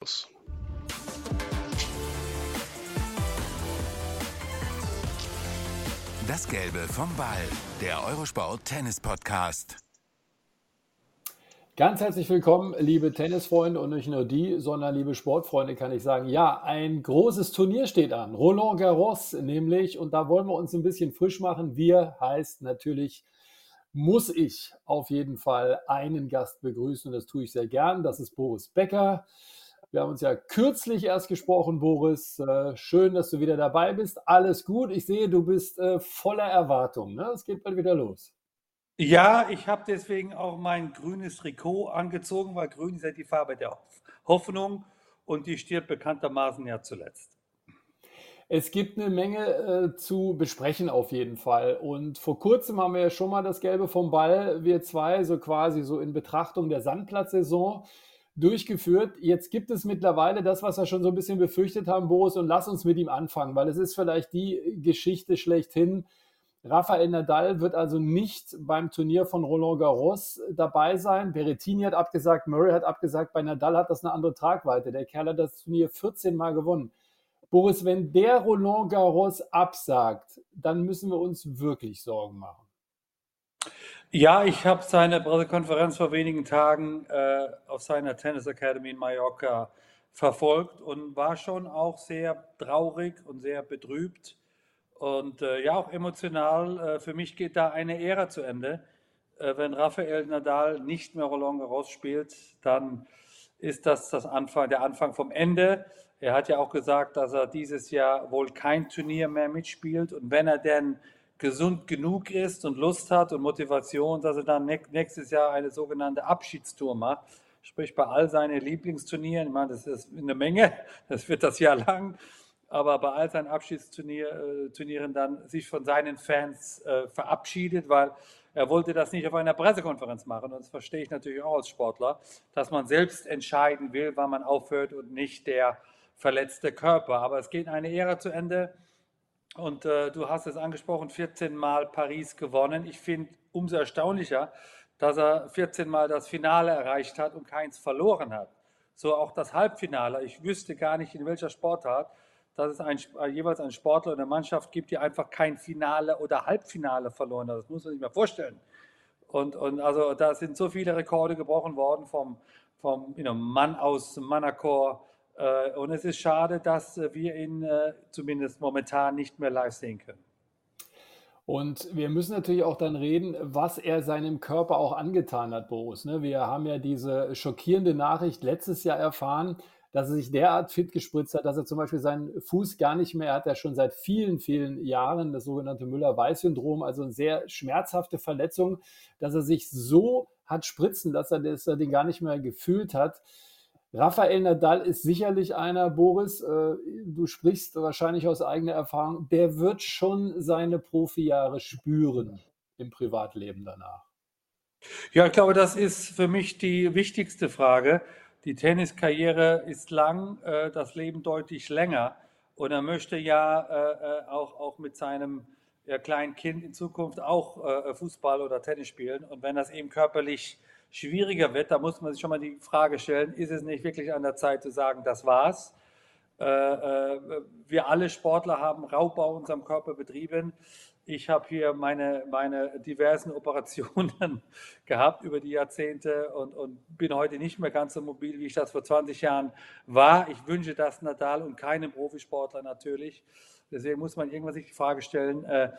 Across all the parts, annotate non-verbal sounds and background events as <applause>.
Das Gelbe vom Ball, der Eurosport Tennis Podcast. Ganz herzlich willkommen, liebe Tennisfreunde und nicht nur die, sondern liebe Sportfreunde, kann ich sagen. Ja, ein großes Turnier steht an. Roland Garros nämlich. Und da wollen wir uns ein bisschen frisch machen. Wir heißt natürlich, muss ich auf jeden Fall einen Gast begrüßen. Und das tue ich sehr gern. Das ist Boris Becker. Wir haben uns ja kürzlich erst gesprochen, Boris. Äh, schön, dass du wieder dabei bist. Alles gut. Ich sehe, du bist äh, voller Erwartung. Ne? Es geht bald wieder los. Ja, ich habe deswegen auch mein grünes Trikot angezogen, weil grün ist ja die Farbe der Hoffnung und die stirbt bekanntermaßen ja zuletzt. Es gibt eine Menge äh, zu besprechen auf jeden Fall. Und vor kurzem haben wir ja schon mal das Gelbe vom Ball, wir zwei, so quasi so in Betrachtung der Sandplatzsaison durchgeführt. Jetzt gibt es mittlerweile das, was wir schon so ein bisschen befürchtet haben, Boris, und lass uns mit ihm anfangen, weil es ist vielleicht die Geschichte schlechthin. Rafael Nadal wird also nicht beim Turnier von Roland Garros dabei sein. Berrettini hat abgesagt, Murray hat abgesagt. Bei Nadal hat das eine andere Tragweite. Der Kerl hat das Turnier 14 Mal gewonnen. Boris, wenn der Roland Garros absagt, dann müssen wir uns wirklich Sorgen machen. Ja, ich habe seine Pressekonferenz vor wenigen Tagen äh, auf seiner Tennis Academy in Mallorca verfolgt und war schon auch sehr traurig und sehr betrübt und äh, ja auch emotional. Äh, für mich geht da eine Ära zu Ende. Äh, wenn Rafael Nadal nicht mehr Roland Garros spielt, dann ist das, das Anfang, der Anfang vom Ende. Er hat ja auch gesagt, dass er dieses Jahr wohl kein Turnier mehr mitspielt und wenn er denn gesund genug ist und Lust hat und Motivation, dass er dann nächstes Jahr eine sogenannte Abschiedstour macht. Sprich, bei all seinen Lieblingsturnieren, ich meine, das ist eine Menge, <laughs> das wird das Jahr lang, aber bei all seinen Abschiedsturnieren äh, dann sich von seinen Fans äh, verabschiedet, weil er wollte das nicht auf einer Pressekonferenz machen. Und das verstehe ich natürlich auch als Sportler, dass man selbst entscheiden will, wann man aufhört und nicht der verletzte Körper. Aber es geht eine Ära zu Ende und äh, du hast es angesprochen, 14 Mal Paris gewonnen. Ich finde umso erstaunlicher, dass er 14 Mal das Finale erreicht hat und keins verloren hat. So auch das Halbfinale. Ich wüsste gar nicht, in welcher Sportart, dass es ein, äh, jeweils einen Sportler oder eine Mannschaft gibt, die einfach kein Finale oder Halbfinale verloren hat. Das muss man sich mal vorstellen. Und, und also da sind so viele Rekorde gebrochen worden vom, vom you know, Mann aus Manacor, und es ist schade, dass äh, wir ihn äh, zumindest momentan nicht mehr live sehen können. Und wir müssen natürlich auch dann reden, was er seinem Körper auch angetan hat, Boris. Ne? Wir haben ja diese schockierende Nachricht letztes Jahr erfahren, dass er sich derart fit gespritzt hat, dass er zum Beispiel seinen Fuß gar nicht mehr hat. Er schon seit vielen, vielen Jahren das sogenannte Müller-Weiß-Syndrom, also eine sehr schmerzhafte Verletzung, dass er sich so hat spritzen lassen, dass er den gar nicht mehr gefühlt hat. Rafael Nadal ist sicherlich einer, Boris, äh, du sprichst wahrscheinlich aus eigener Erfahrung, der wird schon seine Profijahre spüren im Privatleben danach. Ja, ich glaube, das ist für mich die wichtigste Frage. Die Tenniskarriere ist lang, äh, das Leben deutlich länger. Und er möchte ja äh, auch, auch mit seinem kleinen Kind in Zukunft auch Fußball oder Tennis spielen. Und wenn das eben körperlich schwieriger wird, da muss man sich schon mal die Frage stellen, ist es nicht wirklich an der Zeit zu sagen, das war's? Äh, äh, wir alle Sportler haben Raubbau unserem Körper betrieben. Ich habe hier meine, meine diversen <laughs> Operationen <laughs> gehabt über die Jahrzehnte und, und bin heute nicht mehr ganz so mobil, wie ich das vor 20 Jahren war. Ich wünsche das Nadal und keinem Profisportler natürlich. Deswegen muss man irgendwann sich die Frage stellen, äh,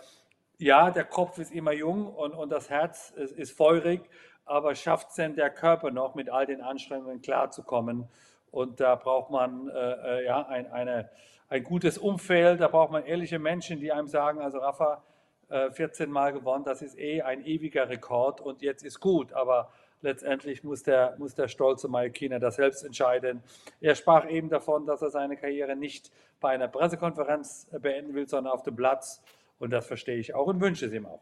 ja, der Kopf ist immer jung und, und das Herz ist, ist feurig, aber schafft es denn der Körper noch mit all den Anstrengungen klarzukommen? Und da braucht man äh, äh ja, ein, eine, ein gutes Umfeld, da braucht man ehrliche Menschen, die einem sagen, also Rafa, äh, 14 Mal gewonnen, das ist eh ein ewiger Rekord und jetzt ist gut, aber letztendlich muss der, muss der stolze Malkiner das selbst entscheiden. Er sprach eben davon, dass er seine Karriere nicht bei einer Pressekonferenz beenden will, sondern auf dem Platz und das verstehe ich auch und wünsche es ihm auch.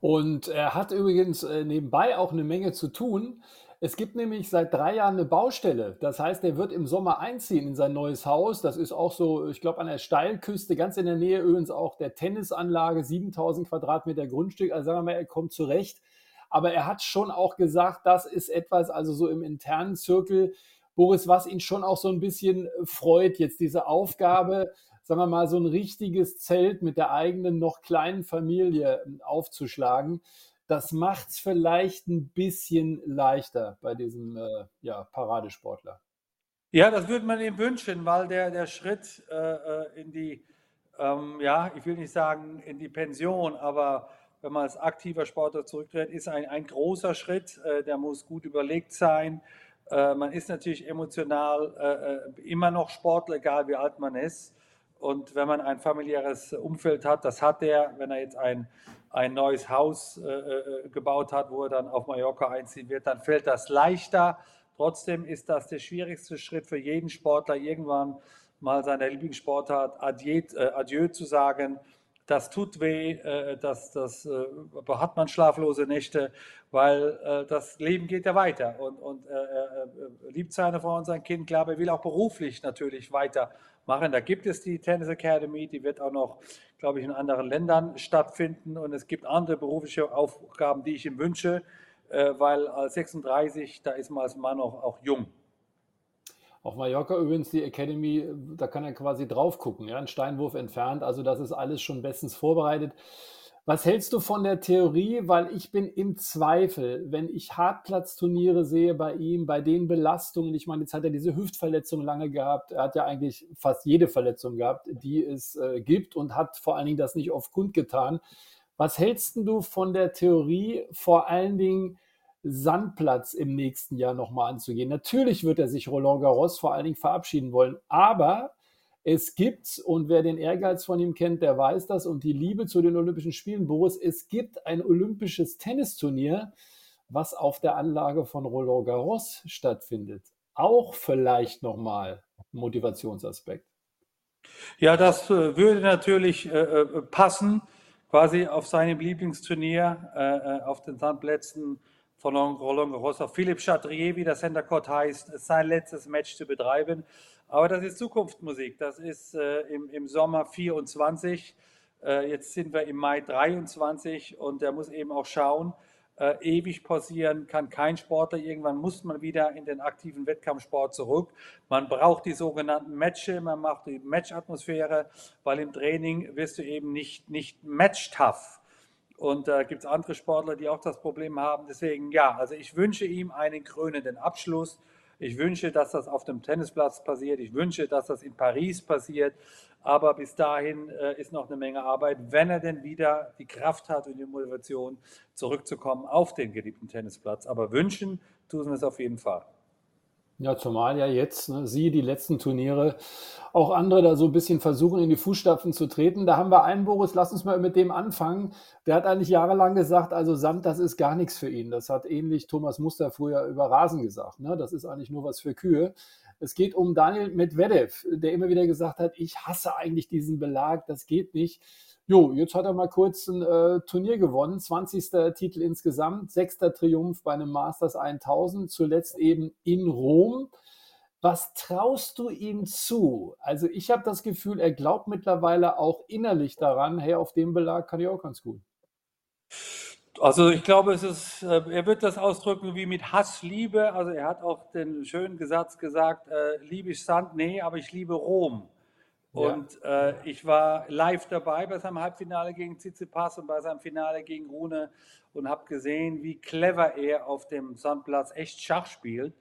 Und er hat übrigens äh, nebenbei auch eine Menge zu tun. Es gibt nämlich seit drei Jahren eine Baustelle. Das heißt, er wird im Sommer einziehen in sein neues Haus. Das ist auch so, ich glaube, an der Steilküste, ganz in der Nähe übrigens auch der Tennisanlage, 7000 Quadratmeter Grundstück. Also sagen wir mal, er kommt zurecht. Aber er hat schon auch gesagt, das ist etwas, also so im internen Zirkel, Boris, was ihn schon auch so ein bisschen freut, jetzt diese Aufgabe, sagen wir mal, so ein richtiges Zelt mit der eigenen noch kleinen Familie ähm, aufzuschlagen. Das macht es vielleicht ein bisschen leichter bei diesem äh, ja, Paradesportler. Ja, das würde man ihm wünschen, weil der, der Schritt äh, äh, in die, ähm, ja, ich will nicht sagen in die Pension, aber wenn man als aktiver Sportler zurücktritt, ist ein, ein großer Schritt. Äh, der muss gut überlegt sein. Äh, man ist natürlich emotional äh, immer noch Sportler, egal wie alt man ist. Und wenn man ein familiäres Umfeld hat, das hat er, wenn er jetzt ein, ein neues Haus äh, äh, gebaut hat, wo er dann auf Mallorca einziehen wird, dann fällt das leichter. Trotzdem ist das der schwierigste Schritt für jeden Sportler, irgendwann mal seiner Lieblingssportart Adieu, äh, Adieu zu sagen. Das tut weh, äh, das, das äh, hat man schlaflose Nächte, weil äh, das Leben geht ja weiter und, und er liebt seine Frau und sein Kind, glaube ich, will auch beruflich natürlich weitermachen. Da gibt es die Tennis Academy, die wird auch noch, glaube ich, in anderen Ländern stattfinden und es gibt andere berufliche Aufgaben, die ich ihm wünsche, weil als 36, da ist man als Mann auch, auch jung. Auf Mallorca übrigens die Academy, da kann er quasi drauf gucken, ja, ein Steinwurf entfernt. Also das ist alles schon bestens vorbereitet. Was hältst du von der Theorie? Weil ich bin im Zweifel, wenn ich Hartplatzturniere sehe bei ihm, bei den Belastungen. Ich meine, jetzt hat er diese Hüftverletzung lange gehabt. Er hat ja eigentlich fast jede Verletzung gehabt, die es äh, gibt und hat vor allen Dingen das nicht oft kundgetan. Was hältst du von der Theorie, vor allen Dingen Sandplatz im nächsten Jahr nochmal anzugehen. Natürlich wird er sich Roland Garros vor allen Dingen verabschieden wollen, aber es gibt, und wer den Ehrgeiz von ihm kennt, der weiß das, und die Liebe zu den Olympischen Spielen, Boris, es gibt ein olympisches Tennisturnier, was auf der Anlage von Roland Garros stattfindet. Auch vielleicht nochmal Motivationsaspekt. Ja, das äh, würde natürlich äh, äh, passen, quasi auf seinem Lieblingsturnier, auf den Sandplätzen von Roland Garros auf Philipp Chatrier, wie der Center Court heißt, sein letztes Match zu betreiben. Aber das ist Zukunftsmusik. Das ist äh, im, im Sommer 24. Äh, jetzt sind wir im Mai 23 und er muss eben auch schauen, äh, ewig pausieren kann kein Sportler. Irgendwann muss man wieder in den aktiven Wettkampfsport zurück. Man braucht die sogenannten Matches, man macht die Matchatmosphäre, weil im Training wirst du eben nicht, nicht match-tough. Und da äh, gibt es andere Sportler, die auch das Problem haben. Deswegen, ja, also ich wünsche ihm einen krönenden Abschluss. Ich wünsche, dass das auf dem Tennisplatz passiert. Ich wünsche, dass das in Paris passiert. Aber bis dahin äh, ist noch eine Menge Arbeit, wenn er denn wieder die Kraft hat und die Motivation, zurückzukommen auf den geliebten Tennisplatz. Aber wünschen tun sie es auf jeden Fall. Ja, zumal ja jetzt, ne, Sie, die letzten Turniere, auch andere da so ein bisschen versuchen, in die Fußstapfen zu treten. Da haben wir einen, Boris, lass uns mal mit dem anfangen. Der hat eigentlich jahrelang gesagt, also Sand, das ist gar nichts für ihn. Das hat ähnlich Thomas Muster früher über Rasen gesagt. Ne? Das ist eigentlich nur was für Kühe. Es geht um Daniel Medvedev, der immer wieder gesagt hat, ich hasse eigentlich diesen Belag, das geht nicht. Jo, jetzt hat er mal kurz ein äh, Turnier gewonnen, 20. Titel insgesamt, sechster Triumph bei einem Masters 1000, zuletzt eben in Rom. Was traust du ihm zu? Also ich habe das Gefühl, er glaubt mittlerweile auch innerlich daran, hey, auf dem Belag kann ich auch ganz gut. Also ich glaube, es ist, äh, er wird das ausdrücken wie mit Hass, Liebe. Also er hat auch den schönen Satz gesagt, äh, liebe ich Sand? Nee, aber ich liebe Rom. Und äh, ich war live dabei bei seinem Halbfinale gegen Tsitsipas und bei seinem Finale gegen Rune und habe gesehen, wie clever er auf dem Sandplatz echt Schach spielt.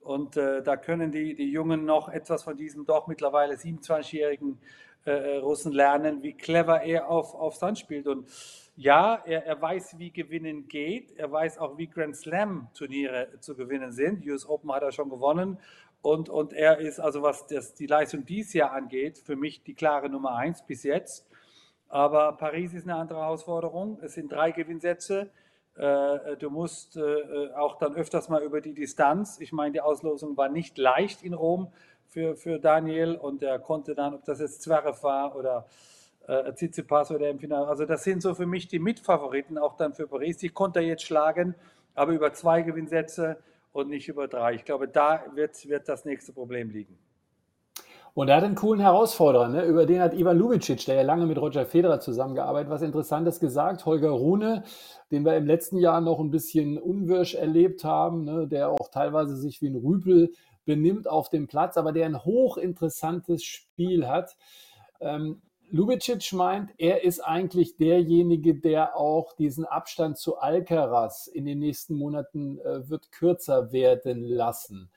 Und äh, da können die, die Jungen noch etwas von diesem doch mittlerweile 27-jährigen äh, äh, Russen lernen, wie clever er auf, auf Sand spielt. Und ja, er, er weiß, wie Gewinnen geht. Er weiß auch, wie Grand Slam-Turniere zu gewinnen sind. US Open hat er schon gewonnen. Und, und er ist, also was das, die Leistung dieses Jahr angeht, für mich die klare Nummer eins bis jetzt. Aber Paris ist eine andere Herausforderung. Es sind drei Gewinnsätze. Äh, du musst äh, auch dann öfters mal über die Distanz. Ich meine, die Auslosung war nicht leicht in Rom für, für Daniel und er konnte dann, ob das jetzt Zverev war oder äh, Tsitsipas oder im Finale. Also das sind so für mich die Mitfavoriten auch dann für Paris. Die konnte er jetzt schlagen, aber über zwei Gewinnsätze und nicht über drei. Ich glaube, da wird, wird das nächste Problem liegen. Und er hat einen coolen Herausforderer, ne? über den hat Ivan Lubicic, der ja lange mit Roger Federer zusammengearbeitet, was Interessantes gesagt. Holger Rune, den wir im letzten Jahr noch ein bisschen unwirsch erlebt haben, ne? der auch teilweise sich wie ein Rüpel benimmt auf dem Platz, aber der ein hochinteressantes Spiel hat. Ähm, Lubicic meint, er ist eigentlich derjenige, der auch diesen Abstand zu Alcaraz in den nächsten Monaten äh, wird kürzer werden lassen.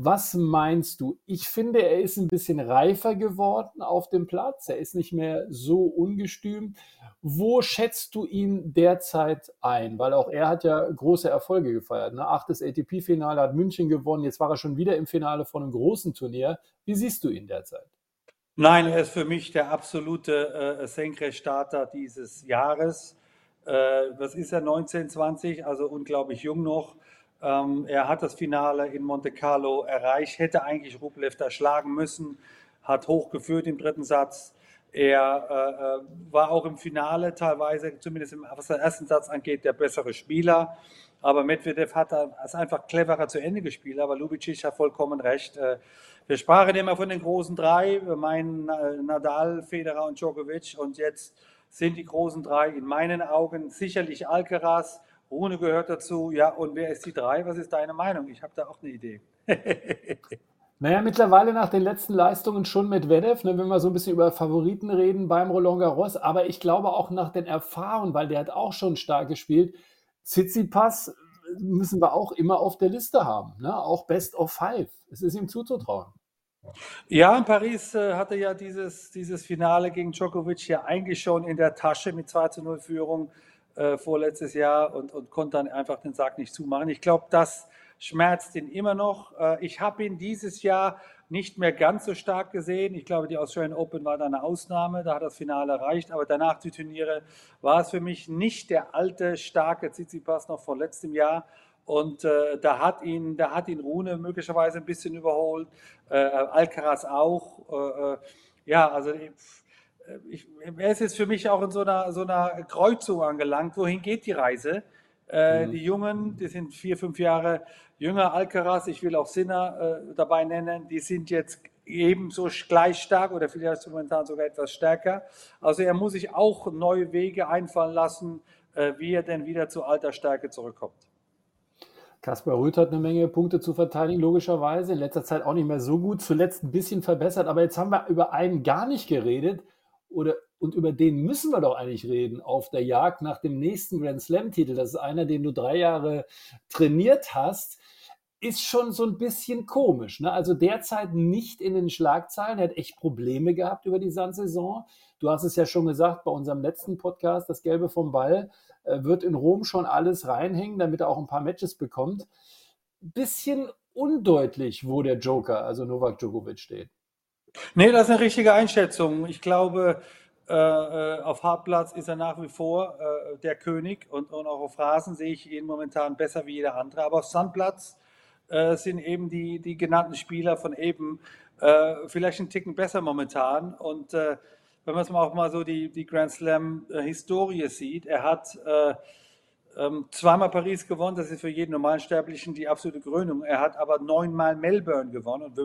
Was meinst du? Ich finde, er ist ein bisschen reifer geworden auf dem Platz. Er ist nicht mehr so ungestüm. Wo schätzt du ihn derzeit ein? Weil auch er hat ja große Erfolge gefeiert. Ne? Achtes ATP-Finale hat München gewonnen. Jetzt war er schon wieder im Finale von einem großen Turnier. Wie siehst du ihn derzeit? Nein, er ist für mich der absolute äh, Senkrechtstarter dieses Jahres. Äh, was ist er, 19, 20, also unglaublich jung noch. Ähm, er hat das Finale in Monte Carlo erreicht, hätte eigentlich Rublev da schlagen müssen, hat hochgeführt im dritten Satz. Er äh, äh, war auch im Finale teilweise, zumindest im, was den ersten Satz angeht, der bessere Spieler. Aber Medvedev hat es einfach cleverer zu Ende gespielt. Aber Lubicic hat vollkommen recht. Äh, wir sprachen immer von den großen drei, wir meinen äh, Nadal, Federer und Djokovic. Und jetzt sind die großen drei in meinen Augen sicherlich Alcaraz, Rune gehört dazu. Ja, und wer ist die drei? Was ist deine Meinung? Ich habe da auch eine Idee. <laughs> naja, mittlerweile nach den letzten Leistungen schon mit Vedev, ne, wenn wir so ein bisschen über Favoriten reden beim Roland Garros. Aber ich glaube auch nach den Erfahrungen, weil der hat auch schon stark gespielt. Tsitsipas müssen wir auch immer auf der Liste haben. Ne? Auch Best of Five. Es ist ihm zuzutrauen. Ja, in Paris äh, hatte ja dieses, dieses Finale gegen Djokovic ja eigentlich schon in der Tasche mit 2 zu 0 Führung äh, vorletztes Jahr und, und konnte dann einfach den Sack nicht zumachen. Ich glaube, das schmerzt ihn immer noch. Äh, ich habe ihn dieses Jahr nicht mehr ganz so stark gesehen. Ich glaube, die Australian Open war da eine Ausnahme, da hat das Finale erreicht, aber danach die Turniere war es für mich nicht der alte, starke Tsitsipas noch vor letztem Jahr. Und äh, da, hat ihn, da hat ihn Rune möglicherweise ein bisschen überholt, äh, Alcaraz auch. Äh, äh ja, also ich, er ist jetzt für mich auch in so einer, so einer Kreuzung angelangt. Wohin geht die Reise? Äh, mhm. Die Jungen, die sind vier, fünf Jahre jünger, Alcaraz, ich will auch Sinner äh, dabei nennen, die sind jetzt ebenso gleich stark oder vielleicht momentan sogar etwas stärker. Also er muss sich auch neue Wege einfallen lassen, äh, wie er denn wieder zu alter Stärke zurückkommt. Kaspar Rüth hat eine Menge Punkte zu verteidigen, logischerweise. In letzter Zeit auch nicht mehr so gut, zuletzt ein bisschen verbessert. Aber jetzt haben wir über einen gar nicht geredet oder und über den müssen wir doch eigentlich reden auf der Jagd nach dem nächsten Grand Slam-Titel. Das ist einer, den du drei Jahre trainiert hast. Ist schon so ein bisschen komisch. Ne? Also derzeit nicht in den Schlagzeilen. Er hat echt Probleme gehabt über die Sandsaison. Du hast es ja schon gesagt bei unserem letzten Podcast, das Gelbe vom Ball äh, wird in Rom schon alles reinhängen, damit er auch ein paar Matches bekommt. Bisschen undeutlich, wo der Joker, also Novak Djokovic steht. Nee, das ist eine richtige Einschätzung. Ich glaube, äh, äh, auf Hartplatz ist er nach wie vor äh, der König und, und, auch auf Rasen sehe ich ihn momentan besser wie jeder andere. Aber auf Sandplatz äh, sind eben die, die genannten Spieler von eben äh, vielleicht einen Ticken besser momentan. Und äh, wenn man es mal auch mal so die, die Grand Slam-Historie sieht, er hat ähm, zweimal Paris gewonnen, das ist für jeden Normalsterblichen die absolute Krönung. Er hat aber neunmal Melbourne gewonnen und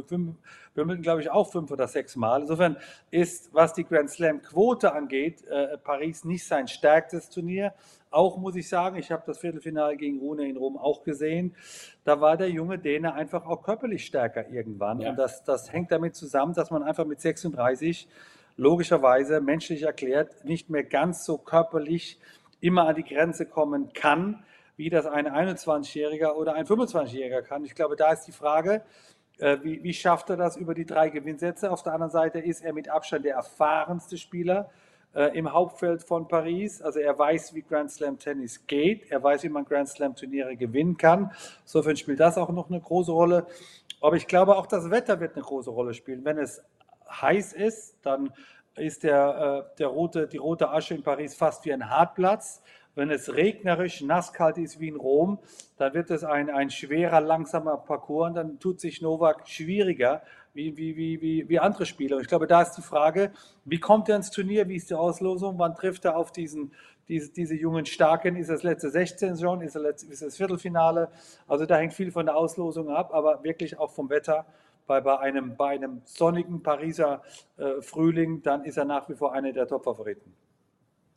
Wimbledon, glaube ich, auch fünf oder sechs Mal. Insofern ist, was die Grand Slam-Quote angeht, äh, Paris nicht sein stärkstes Turnier. Auch muss ich sagen, ich habe das Viertelfinale gegen Rune in Rom auch gesehen. Da war der junge Däne einfach auch körperlich stärker irgendwann. Ja. Und das, das hängt damit zusammen, dass man einfach mit 36 logischerweise menschlich erklärt nicht mehr ganz so körperlich immer an die Grenze kommen kann, wie das ein 21-Jähriger oder ein 25-Jähriger kann. Ich glaube, da ist die Frage, äh, wie, wie, schafft er das über die drei Gewinnsätze? Auf der anderen Seite ist er mit Abstand der erfahrenste Spieler äh, im Hauptfeld von Paris. Also er weiß, wie Grand Slam Tennis geht. Er weiß, wie man Grand Slam Turniere gewinnen kann. Insofern spielt das auch noch eine große Rolle. Aber ich glaube, auch das Wetter wird eine große Rolle spielen. Wenn es heiß ist, dann ist der, äh, der rote, die rote Asche in Paris fast wie ein Hartplatz. Wenn es regnerisch, nasskalt ist wie in Rom, dann wird es ein, ein schwerer, langsamer Parcours und dann tut sich Novak schwieriger wie, wie, wie, wie, wie andere Spieler. Und ich glaube, da ist die Frage, wie kommt er ins Turnier, wie ist die Auslosung, wann trifft er auf diesen, diese, diese jungen Starken, ist das letzte 16 schon, ist das, ist das Viertelfinale, also da hängt viel von der Auslosung ab, aber wirklich auch vom Wetter bei, bei, einem, bei einem sonnigen Pariser äh, Frühling, dann ist er nach wie vor einer der Top-Favoriten.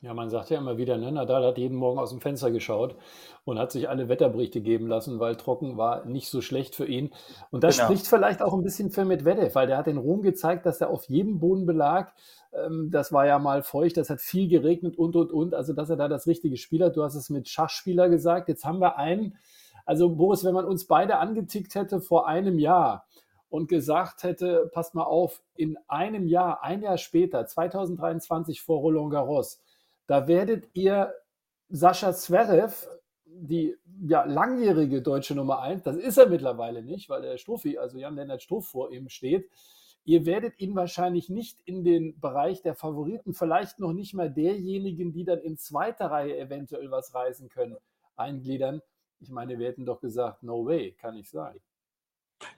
Ja, man sagt ja immer wieder, ne, Nadal hat jeden Morgen aus dem Fenster geschaut und hat sich alle Wetterberichte geben lassen, weil trocken war nicht so schlecht für ihn. Und das Genau. spricht vielleicht auch ein bisschen für Medvedev, weil der hat in Rom gezeigt, dass er auf jedem Bodenbelag, ähm, das war ja mal feucht, das hat viel geregnet und, und, und, also dass er da das richtige Spiel hat. Du hast es mit Schachspieler gesagt. Jetzt haben wir einen, also Boris, wenn man uns beide angetickt hätte vor einem Jahr und gesagt hätte, passt mal auf, in einem Jahr, ein Jahr später, 2023 vor Roland Garros, da werdet ihr Sascha Zverev, die ja, langjährige deutsche Nummer 1, das ist er mittlerweile nicht, weil der Stuffi, also Jan-Lennart Struff vor ihm steht. Ihr werdet ihn wahrscheinlich nicht in den Bereich der Favoriten, vielleicht noch nicht mal derjenigen, die dann in zweiter Reihe eventuell was reißen können, eingliedern. Ich meine, wir hätten doch gesagt, no way, kann nicht sein.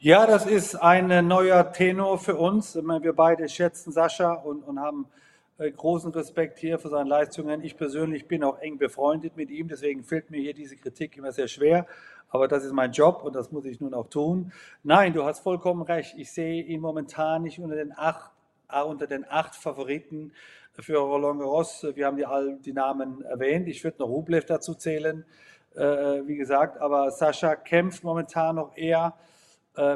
Ja, das ist ein äh, neuer Tenor für uns. Wir beide schätzen Sascha und, und haben äh, großen Respekt hier für seine Leistungen. Ich persönlich bin auch eng befreundet mit ihm, deswegen fällt mir hier diese Kritik immer sehr schwer. Aber das ist mein Job und das muss ich nun auch tun. Nein, du hast vollkommen recht. Ich sehe ihn momentan nicht unter den acht, äh, unter den acht Favoriten für Roland Garros. Wir haben die all die Namen erwähnt. Ich würde noch Rublev dazu zählen, äh, wie gesagt. Aber Sascha kämpft momentan noch eher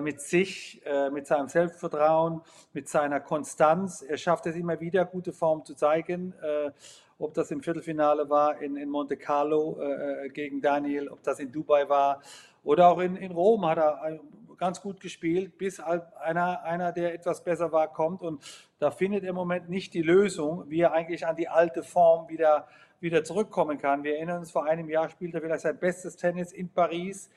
mit sich, äh, mit seinem Selbstvertrauen, mit seiner Konstanz. Er schafft es immer wieder, gute Form zu zeigen. Äh, ob das im Viertelfinale war in, in Monte Carlo äh, äh, gegen Daniel, ob das in Dubai war oder auch in, in Rom hat er äh, ganz gut gespielt, bis einer, einer, der etwas besser war, kommt. Und da findet er im Moment nicht die Lösung, wie er eigentlich an die alte Form wieder, wieder zurückkommen kann. Wir erinnern uns, vor einem Jahr spielte er vielleicht sein bestes Tennis in Paris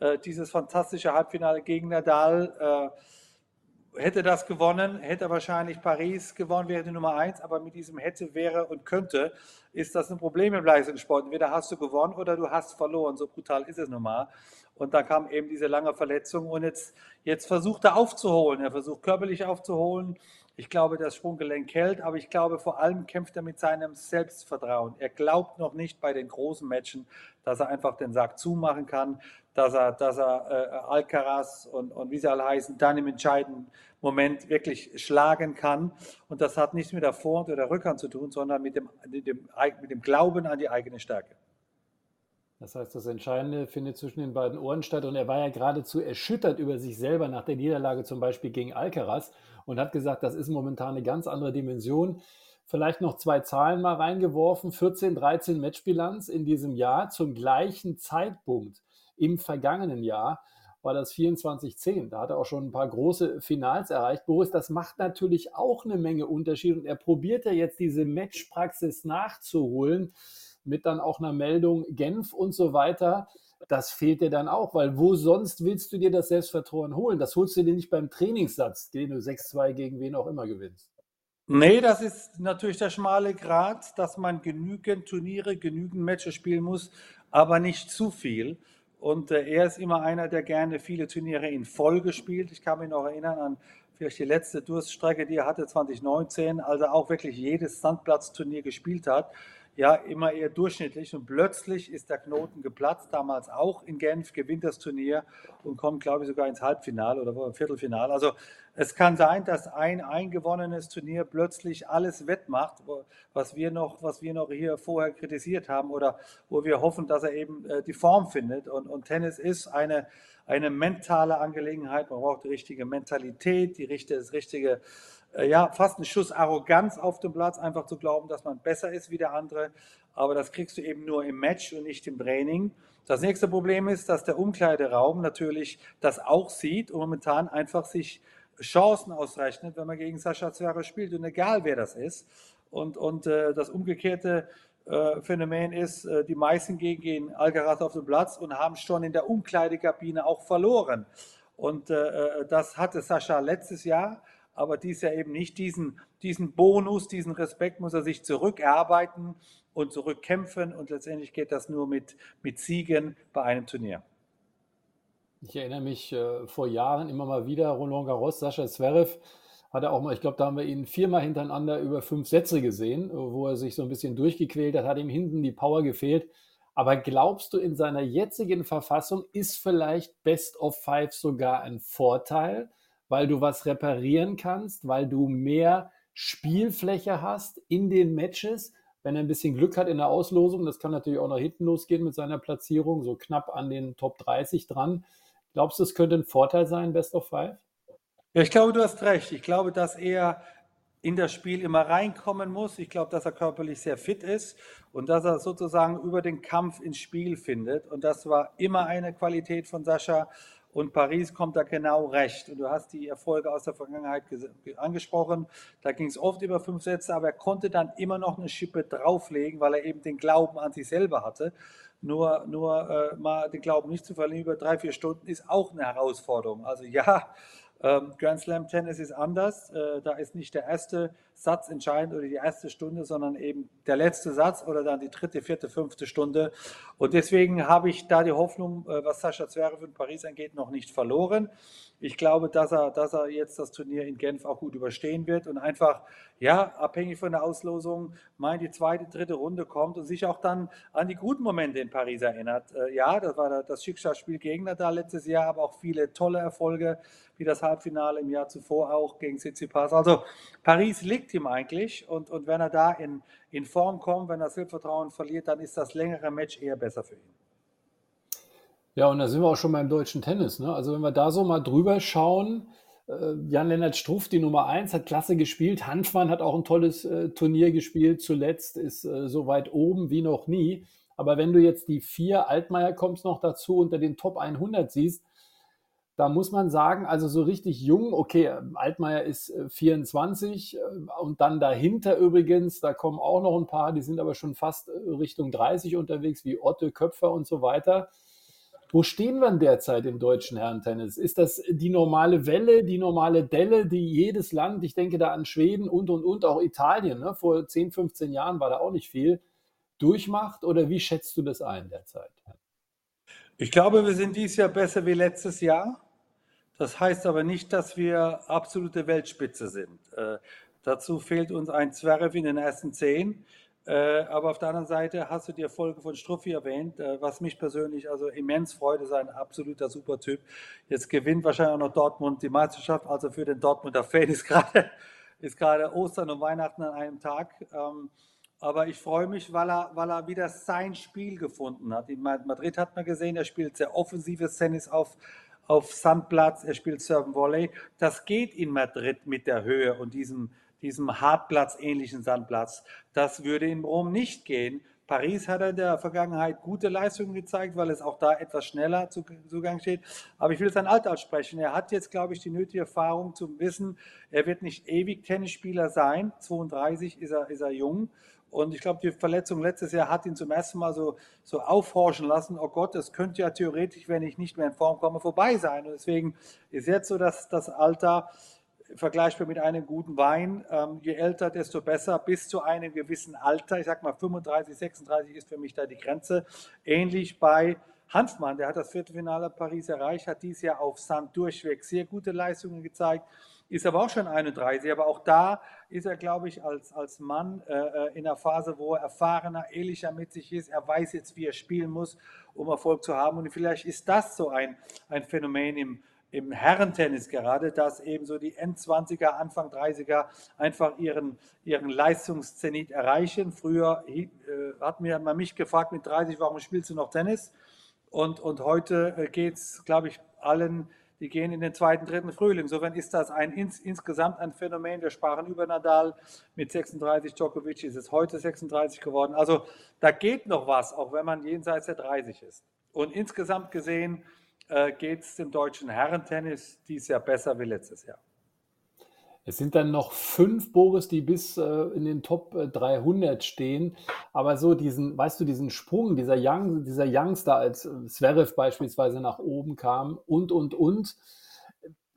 äh, dieses fantastische Halbfinale gegen Nadal. Äh, hätte das gewonnen, hätte wahrscheinlich Paris gewonnen, wäre die Nummer eins, aber mit diesem hätte, wäre und könnte ist das ein Problem im Leistungssport. Entweder hast du gewonnen oder du hast verloren. So brutal ist es nun mal. Und da kam eben diese lange Verletzung und jetzt, jetzt versucht er aufzuholen. Er versucht körperlich aufzuholen. Ich glaube, das Sprunggelenk hält, aber ich glaube, vor allem kämpft er mit seinem Selbstvertrauen. Er glaubt noch nicht bei den großen Matchen, dass er einfach den Sack zumachen kann, dass er, dass er äh, Alcaraz und, und wie sie alle heißen, dann im entscheidenden Moment wirklich schlagen kann. Und das hat nichts mit der Vor- und der Rückhand zu tun, sondern mit dem, mit dem, mit dem Glauben an die eigene Stärke. Das heißt, das Entscheidende findet zwischen den beiden Ohren statt. Und er war ja geradezu erschüttert über sich selber nach der Niederlage zum Beispiel gegen Alcaraz und hat gesagt, das ist momentan eine ganz andere Dimension. Vielleicht noch zwei Zahlen mal reingeworfen. 14, 13 Matchbilanz in diesem Jahr zum gleichen Zeitpunkt im vergangenen Jahr war das 24-10. Da hat er auch schon ein paar große Finals erreicht. Boris, das macht natürlich auch eine Menge Unterschied und er probiert ja jetzt diese Matchpraxis nachzuholen mit dann auch einer Meldung Genf und so weiter. Das fehlt dir dann auch, weil wo sonst willst du dir das Selbstvertrauen holen? Das holst du dir nicht beim Trainingssatz, den du 6-2 gegen wen auch immer gewinnst. Nee, das ist natürlich der schmale Grat, dass man genügend Turniere, genügend Matches spielen muss, aber nicht zu viel. Und äh, er ist immer einer, der gerne viele Turniere in Folge spielt. Ich kann mich noch erinnern an vielleicht die letzte Durststrecke, die er hatte 2019, als er auch wirklich jedes Sandplatzturnier gespielt hat ja immer eher durchschnittlich und plötzlich ist der Knoten geplatzt, damals auch in Genf, gewinnt das Turnier und kommt, glaube ich, sogar ins Halbfinale oder Viertelfinale. Also es kann sein, dass ein eingewonnenes Turnier plötzlich alles wettmacht, was wir noch, was wir noch hier vorher kritisiert haben oder wo wir hoffen, dass er eben äh, die Form findet. Und, und Tennis ist eine, eine mentale Angelegenheit. Man braucht die richtige Mentalität, die richtige, das richtige ja, fast ein Schuss Arroganz auf dem Platz, einfach zu glauben, dass man besser ist wie der andere. Aber das kriegst du eben nur im Match und nicht im Training. Das nächste Problem ist, dass der Umkleideraum natürlich das auch sieht und momentan einfach sich Chancen ausrechnet, wenn man gegen Sascha Zverev spielt und egal wer das ist. Und, und äh, das umgekehrte äh, Phänomen ist, äh, die meisten gehen gegen Alcaraz auf den Platz und haben schon in der Umkleidekabine auch verloren. Und äh, äh das hatte Sascha letztes Jahr aber dies ja eben nicht. Diesen, diesen Bonus, diesen Respekt muss er sich zurückerarbeiten und zurückkämpfen und letztendlich geht das nur mit, mit Siegen bei einem Turnier. Ich erinnere mich äh, vor Jahren immer mal wieder, Roland Garros, Sascha Zverev, hat er auch mal, ich glaube, da haben wir ihn viermal hintereinander über fünf Sätze gesehen, wo er sich so ein bisschen durchgequält hat, hat ihm hinten die Power gefehlt. Aber glaubst du, in seiner jetzigen Verfassung ist vielleicht Best of Five sogar ein Vorteil? Weil du was reparieren kannst, weil du mehr Spielfläche hast in den Matches, wenn er ein bisschen Glück hat in der Auslosung, das kann natürlich auch nach hinten losgehen mit seiner Platzierung, so knapp an den Top 30 dran. Glaubst du, es könnte ein Vorteil sein, Best of Five? Ja, ich glaube, du hast recht. Ich glaube, dass er in das Spiel immer reinkommen muss. Ich glaube, dass er körperlich sehr fit ist und dass er sozusagen über den Kampf ins Spiel findet. Und das war immer eine Qualität von Sascha. Und Paris kommt da genau recht. Und du hast die Erfolge aus der Vergangenheit angesprochen. Da ging es oft über fünf Sätze, aber er konnte dann immer noch eine Schippe drauflegen, weil er eben den Glauben an sich selber hatte. Nur, nur äh, mal den Glauben nicht zu verlieren über drei, vier Stunden ist auch eine Herausforderung. Also ja, ähm, Grand Slam Tennis ist anders. Äh, da ist nicht der erste Satz entscheidend oder die erste Stunde, sondern eben der letzte Satz oder dann die dritte, vierte, fünfte Stunde. Und deswegen habe ich da die Hoffnung, äh, was Sascha Zverev in Paris angeht, noch nicht verloren. Ich glaube, dass er, dass er jetzt das Turnier in Genf auch gut überstehen wird und einfach, ja, abhängig von der Auslosung, mal in die zweite, dritte Runde kommt und sich auch dann an die guten Momente in Paris erinnert. Äh, ja, das war das Schicksalsspiel gegen Nadal letztes Jahr, aber auch viele tolle Erfolge, wie das Halbfinale im Jahr zuvor auch gegen Tsitsipas. Also Paris liegt ihm eigentlich und, und wenn er da in, in Form kommt, wenn er Selbstvertrauen verliert, dann ist das längere Match eher besser für ihn. Ja, und da sind wir auch schon beim deutschen Tennis. Ne? Also wenn wir da so mal drüber schauen, äh, Jan-Lennart Struff, die Nummer 1, hat klasse gespielt. Hanfmann hat auch ein tolles äh, Turnier gespielt. Zuletzt ist äh, so weit oben wie noch nie. Aber wenn du jetzt die vier, Altmaier kommst noch dazu, unter den Top 100 siehst, da muss man sagen, also so richtig jung, okay, Altmaier ist 24 äh, äh, und dann dahinter übrigens, da kommen auch noch ein paar, die sind aber schon fast Richtung 30 unterwegs, wie Otte, Köpfer und so weiter. Wo stehen wir derzeit im deutschen Herrentennis? Ist das die normale Welle, die normale Delle, die jedes Land, ich denke da an Schweden und und und, auch Italien, ne, vor 10, 15 Jahren war da auch nicht viel, durchmacht? Oder wie schätzt du das ein derzeit? Ich glaube, wir sind dieses Jahr besser wie letztes Jahr. Das heißt aber nicht, dass wir absolute Weltspitze sind. Äh, dazu fehlt uns ein Zverev in den ersten zehn. Äh, aber auf der anderen Seite hast du die Erfolge von Struffi erwähnt, äh, was mich persönlich also immens freut, ist ein absoluter Supertyp. Jetzt gewinnt wahrscheinlich auch noch Dortmund die Meisterschaft, also für den Dortmunder Fan ist gerade <laughs> ist Ostern und Weihnachten an einem Tag. Ähm, aber ich freue mich, weil er, weil er wieder sein Spiel gefunden hat. In Madrid hat man gesehen, er spielt sehr offensives Tennis auf, auf Sandplatz, er spielt Serve Volley. Das geht in Madrid mit der Höhe und diesem diesem Hartplatz-ähnlichen Sandplatz. Das würde in Rom nicht gehen. Paris hat in der Vergangenheit gute Leistungen gezeigt, weil es auch da etwas schneller Zugang steht. Aber ich will sein Alter aussprechen. Er hat jetzt, glaube ich, die nötige Erfahrung zum Wissen, er wird nicht ewig Tennisspieler sein. 32 ist er, ist er jung. Und ich glaube, die Verletzung letztes Jahr hat ihn zum ersten Mal so, so aufhorchen lassen. Oh Gott, das könnte ja theoretisch, wenn ich nicht mehr in Form komme, vorbei sein. Und deswegen ist jetzt so, dass das Alter vergleichbar mit einem guten Wein. Ähm, je älter, desto besser, bis zu einem gewissen Alter. Ich sage mal 35, 36 ist für mich da die Grenze. Ähnlich bei Hanfmann, der hat das Viertelfinale Paris erreicht, hat dieses Jahr auf Sand durchweg sehr gute Leistungen gezeigt, ist aber auch schon 31. Aber auch da ist er, glaube ich, als, als Mann äh, äh, in einer Phase, wo er erfahrener, ehrlicher mit sich ist. Er weiß jetzt, wie er spielen muss, um Erfolg zu haben. Und vielleicht ist das so ein, ein Phänomen im im Herrentennis gerade, dass eben so die End-20er, Anfang 30er einfach ihren, ihren Leistungszenit erreichen. Früher äh, hat mir man mich gefragt mit 30, warum spielst du noch Tennis? Und, und heute äh, geht es, glaube ich, allen, die gehen in den zweiten, dritten Frühling. Insofern ist das ein, ins, insgesamt ein Phänomen. Wir sprachen über Nadal mit 36, Djokovic ist es heute 36 geworden. Also da geht noch was, auch wenn man jenseits der 30 ist. Und insgesamt gesehen, äh, geht es dem deutschen Herrentennis dieses Jahr besser wie letztes Jahr. Es sind dann noch fünf Boris, die bis äh, in den Top 300 äh, stehen. Aber so diesen, weißt du, diesen Sprung, dieser, Young, dieser Youngster, als äh, Zverev beispielsweise nach oben kam und, und, und.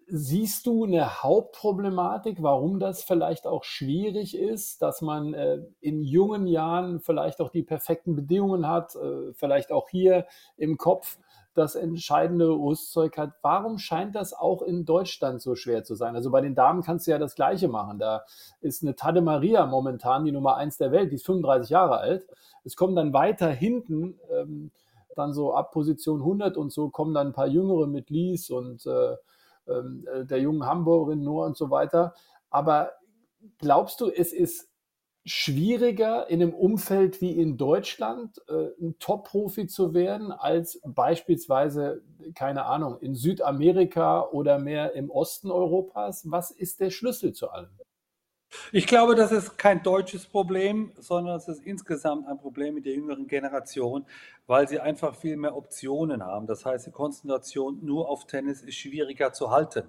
Siehst du eine Hauptproblematik, warum das vielleicht auch schwierig ist, dass man äh, in jungen Jahren vielleicht auch die perfekten Bedingungen hat, äh, vielleicht auch hier im Kopf das entscheidende Rüstzeug hat. Warum scheint das auch in Deutschland so schwer zu sein? Also bei den Damen kannst du ja das Gleiche machen. Da ist eine Tade Maria momentan die Nummer eins der Welt, die ist 35 Jahre alt. Es kommen dann weiter hinten, ähm, dann so ab Position 100 und so kommen dann ein paar Jüngere mit Lies und äh, äh, der jungen Hamburgerin Noah und so weiter. Aber glaubst du, es ist schwieriger in einem Umfeld wie in Deutschland äh, ein Top-Profi zu werden, als beispielsweise, keine Ahnung, in Südamerika oder mehr im Osten Europas? Was ist der Schlüssel zu allem? Ich glaube, das ist kein deutsches Problem, sondern es ist insgesamt ein Problem mit der jüngeren Generation, weil sie einfach viel mehr Optionen haben. Das heißt, die Konzentration nur auf Tennis ist schwieriger zu halten.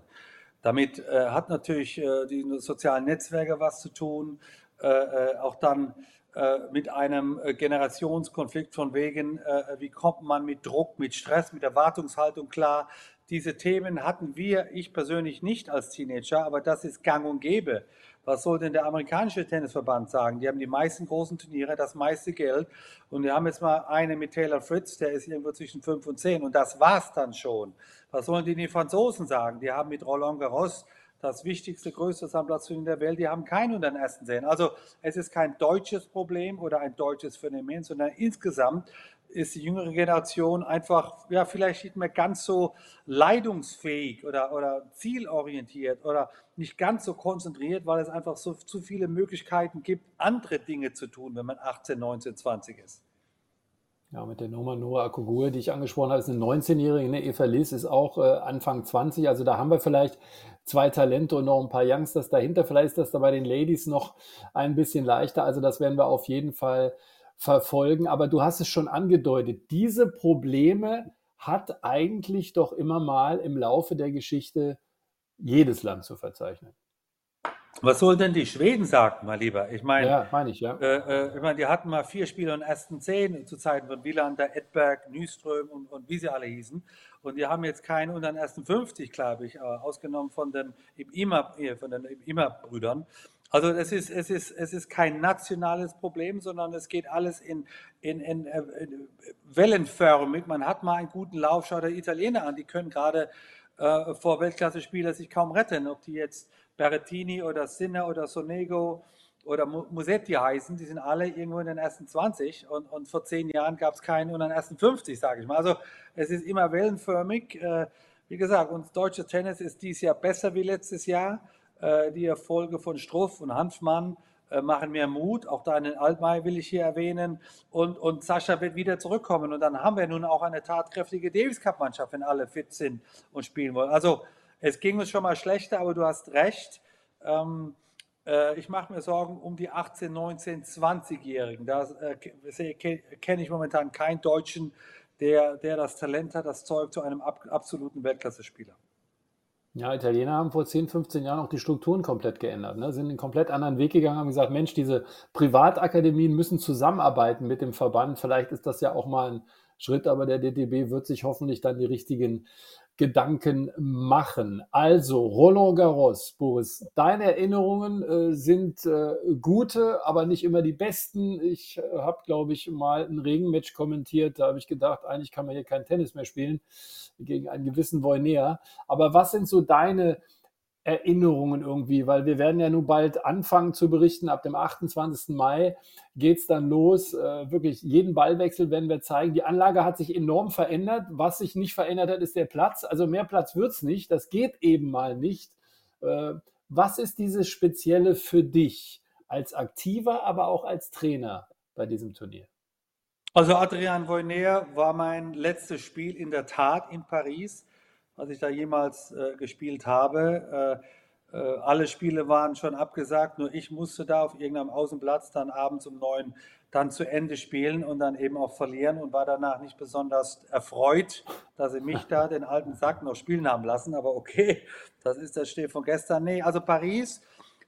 Damit äh, hat natürlich äh, die sozialen Netzwerke was zu tun. Äh, äh, auch dann äh, mit einem Generationskonflikt von wegen, wie kommt man mit Druck, mit Stress, mit Erwartungshaltung klar. Diese Themen hatten wir, ich persönlich nicht als Teenager, aber das ist gang und gäbe. Was soll denn der amerikanische Tennisverband sagen? Die haben die meisten großen Turniere, das meiste Geld. Und wir haben jetzt mal eine mit Taylor Fritz, der ist irgendwo zwischen 5 und 10. Und das war's dann schon. Was sollen die, die Franzosen sagen? Die haben mit Roland Garros das wichtigste, größte Sandplatzturnier der Welt, die haben keinen unter den ersten Sehen. Also es ist kein deutsches Problem oder ein deutsches Phänomen, sondern insgesamt ist die jüngere Generation einfach, ja, vielleicht nicht mehr ganz so leidungsfähig oder, oder zielorientiert oder nicht ganz so konzentriert, weil es einfach so zu viele Möglichkeiten gibt, andere Dinge zu tun, wenn man 18, 19, 20 ist. Ja, mit der Nummer Noah Akugur, die ich angesprochen habe, ist eine 19-Jährige. Ne? Eva Liss ist auch äh, Anfang 20. Also da haben wir vielleicht zwei Talente und noch ein paar Youngsters dahinter. Vielleicht ist das da bei den Ladies noch ein bisschen leichter. Also das werden wir auf jeden Fall verfolgen. Aber du hast es schon angedeutet, diese Probleme hat eigentlich doch immer mal im Laufe der Geschichte jedes Land zu verzeichnen. Was sollen denn die Schweden sagen, mal lieber? Ich meine, ja, meine ich, ja. Äh, äh, ich meine, die hatten mal vier Spieler in den ersten zehn zu Zeiten von Wielander, Edberg, Nyström und, und, wie sie alle hießen. Und die haben jetzt keinen unter den ersten 50, glaube ich, äh, ausgenommen von den Ima-Brüdern. Also es ist, es, ist, es ist kein nationales Problem, sondern es geht alles in, in, in, äh, in wellenförmig. Man hat mal einen guten Lauf, schaut der Italiener an, die können gerade äh, vor Weltklasse-Spieler sich kaum retten, ob die jetzt Berrettini oder Sinner oder Sonego oder Musetti heißen, die sind alle irgendwo in den ersten 20 und, und vor zehn Jahren gab es keinen unter den ersten 50, sage ich mal. Also es ist immer wellenförmig. Äh, wie gesagt, uns deutsche Tennis ist dieses Jahr besser wie letztes Jahr. Äh, die Erfolge von Struff und Hanfmann äh, machen mir Mut. Auch deinen Altmaier will ich hier erwähnen. Und, und Sascha wird wieder zurückkommen. Und dann haben wir nun auch eine tatkräftige Davis Cup Mannschaft, wenn alle fit sind und spielen wollen. Also es ging uns schon mal schlechter, aber du hast recht. Ähm, äh, ich mache mir Sorgen um die 18, 19, 20-Jährigen. Da äh, kenne ich momentan keinen Deutschen, der, der das Talent hat, das Zeug zu einem ab, absoluten Weltklasse-Spieler. Ja, Italiener haben vor 10, 15 Jahren auch die Strukturen komplett geändert, ne? sind einen komplett anderen Weg gegangen, haben gesagt, Mensch, diese Privatakademien müssen zusammenarbeiten mit dem Verband. Vielleicht ist das ja auch mal ein Schritt, aber der DTB wird sich hoffentlich dann die richtigen Gedanken machen. Also, Roland Garros, Boris, deine Erinnerungen äh, sind äh, gute, aber nicht immer die besten. Ich äh, habe, glaube ich, mal ein Regenmatch kommentiert. Da habe ich gedacht, eigentlich kann man hier kein Tennis mehr spielen gegen einen gewissen Voynea. Aber was sind so deine Erinnerungen irgendwie, weil wir werden ja nun bald anfangen zu berichten. Ab dem 28. Mai geht es dann los. Äh, wirklich jeden Ballwechsel werden wir zeigen. Die Anlage hat sich enorm verändert. Was sich nicht verändert hat, ist der Platz. Also mehr Platz wird es nicht. Das geht eben mal nicht. Äh, was ist dieses Spezielle für dich als Aktiver, aber auch als Trainer bei diesem Turnier? Also Adrian Voyner war mein letztes Spiel in der Tat in Paris als ich da jemals äh, gespielt habe. Äh, äh, alle Spiele waren schon abgesagt, nur ich musste da auf irgendeinem Außenplatz dann abends um neun dann zu Ende spielen und dann eben auch verlieren und war danach nicht besonders erfreut, dass sie mich da, den alten Sack, noch spielen haben lassen. Aber okay, das ist das Steh von gestern. Nee, also Paris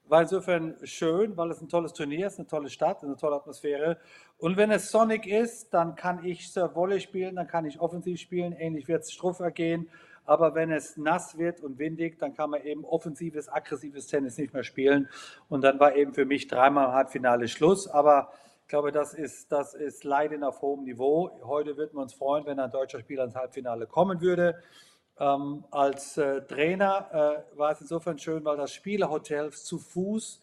war insofern schön, weil es ein tolles Turnier ist, eine tolle Stadt, eine tolle Atmosphäre. Und wenn es sonnig ist, dann kann ich Surf Volley spielen, dann kann ich offensiv spielen, ähnlich wird es Struff ergehen. Aber wenn es nass wird und windig, dann kann man eben offensives, aggressives Tennis nicht mehr spielen. Und dann war eben für mich dreimal im Halbfinale Schluss. Aber ich glaube, das ist, das ist Leiden auf hohem Niveau. Heute würden wir uns freuen, wenn ein deutscher Spieler ins Halbfinale kommen würde. Ähm, als äh, Trainer äh, war es insofern schön, weil das Spielerhotel zu Fuß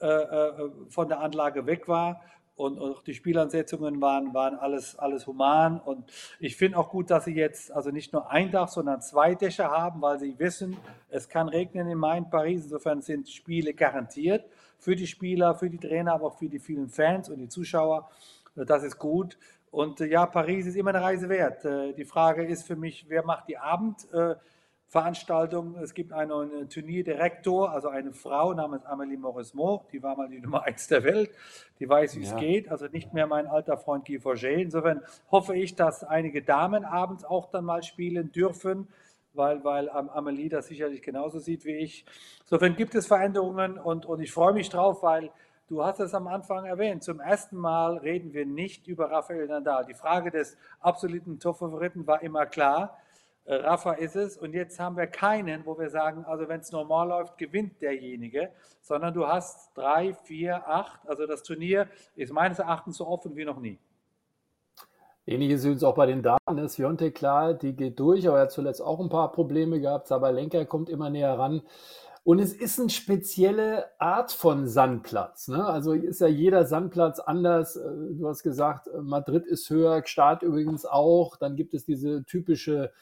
äh, äh von der Anlage weg war und, und die Spielansetzungen waren, waren alles, alles human. Und ich finde auch gut, dass sie jetzt also nicht nur ein Dach, sondern zwei Dächer haben, weil sie wissen, es kann regnen in Main, Paris. Insofern sind Spiele garantiert für die Spieler, für die Trainer, aber auch für die vielen Fans und die Zuschauer. Das ist gut. Und äh, ja, Paris ist immer eine Reise wert. Äh, die Frage ist für mich, wer macht die Abend? Äh, Veranstaltung. Es gibt einen Turnierdirektor, also eine Frau namens Amélie Morismont, die war mal die <laughs> Nummer eins der Welt, die weiß, wie ja. es geht, also nicht mehr mein alter Freund Guy Forget. Insofern hoffe ich, dass einige Damen abends auch dann mal spielen dürfen, weil, weil Amelie das sicherlich genauso sieht wie ich. Insofern gibt es Veränderungen und, und ich freue mich drauf, weil du hast es am Anfang erwähnt, zum ersten Mal reden wir nicht über Rafael Nadal. Die Frage des absoluten Top-Favoriten war immer klar. Äh, Rafa ist es. Und jetzt haben wir keinen, wo wir sagen, also wenn es normal läuft, gewinnt derjenige, sondern du hast drei, vier, acht. Also das Turnier ist meines Erachtens so offen wie noch nie. Ähnliches ist auch bei den Damen. Ne? Sviontek, klar, die geht durch, aber er hat zuletzt auch ein paar Probleme gehabt. Sabalenka kommt immer näher ran. Und es ist eine spezielle Art von Sandplatz. Ne? Also ist ja jeder Sandplatz anders. Äh, du hast gesagt, Madrid ist höher, Start übrigens auch. Dann gibt es diese typische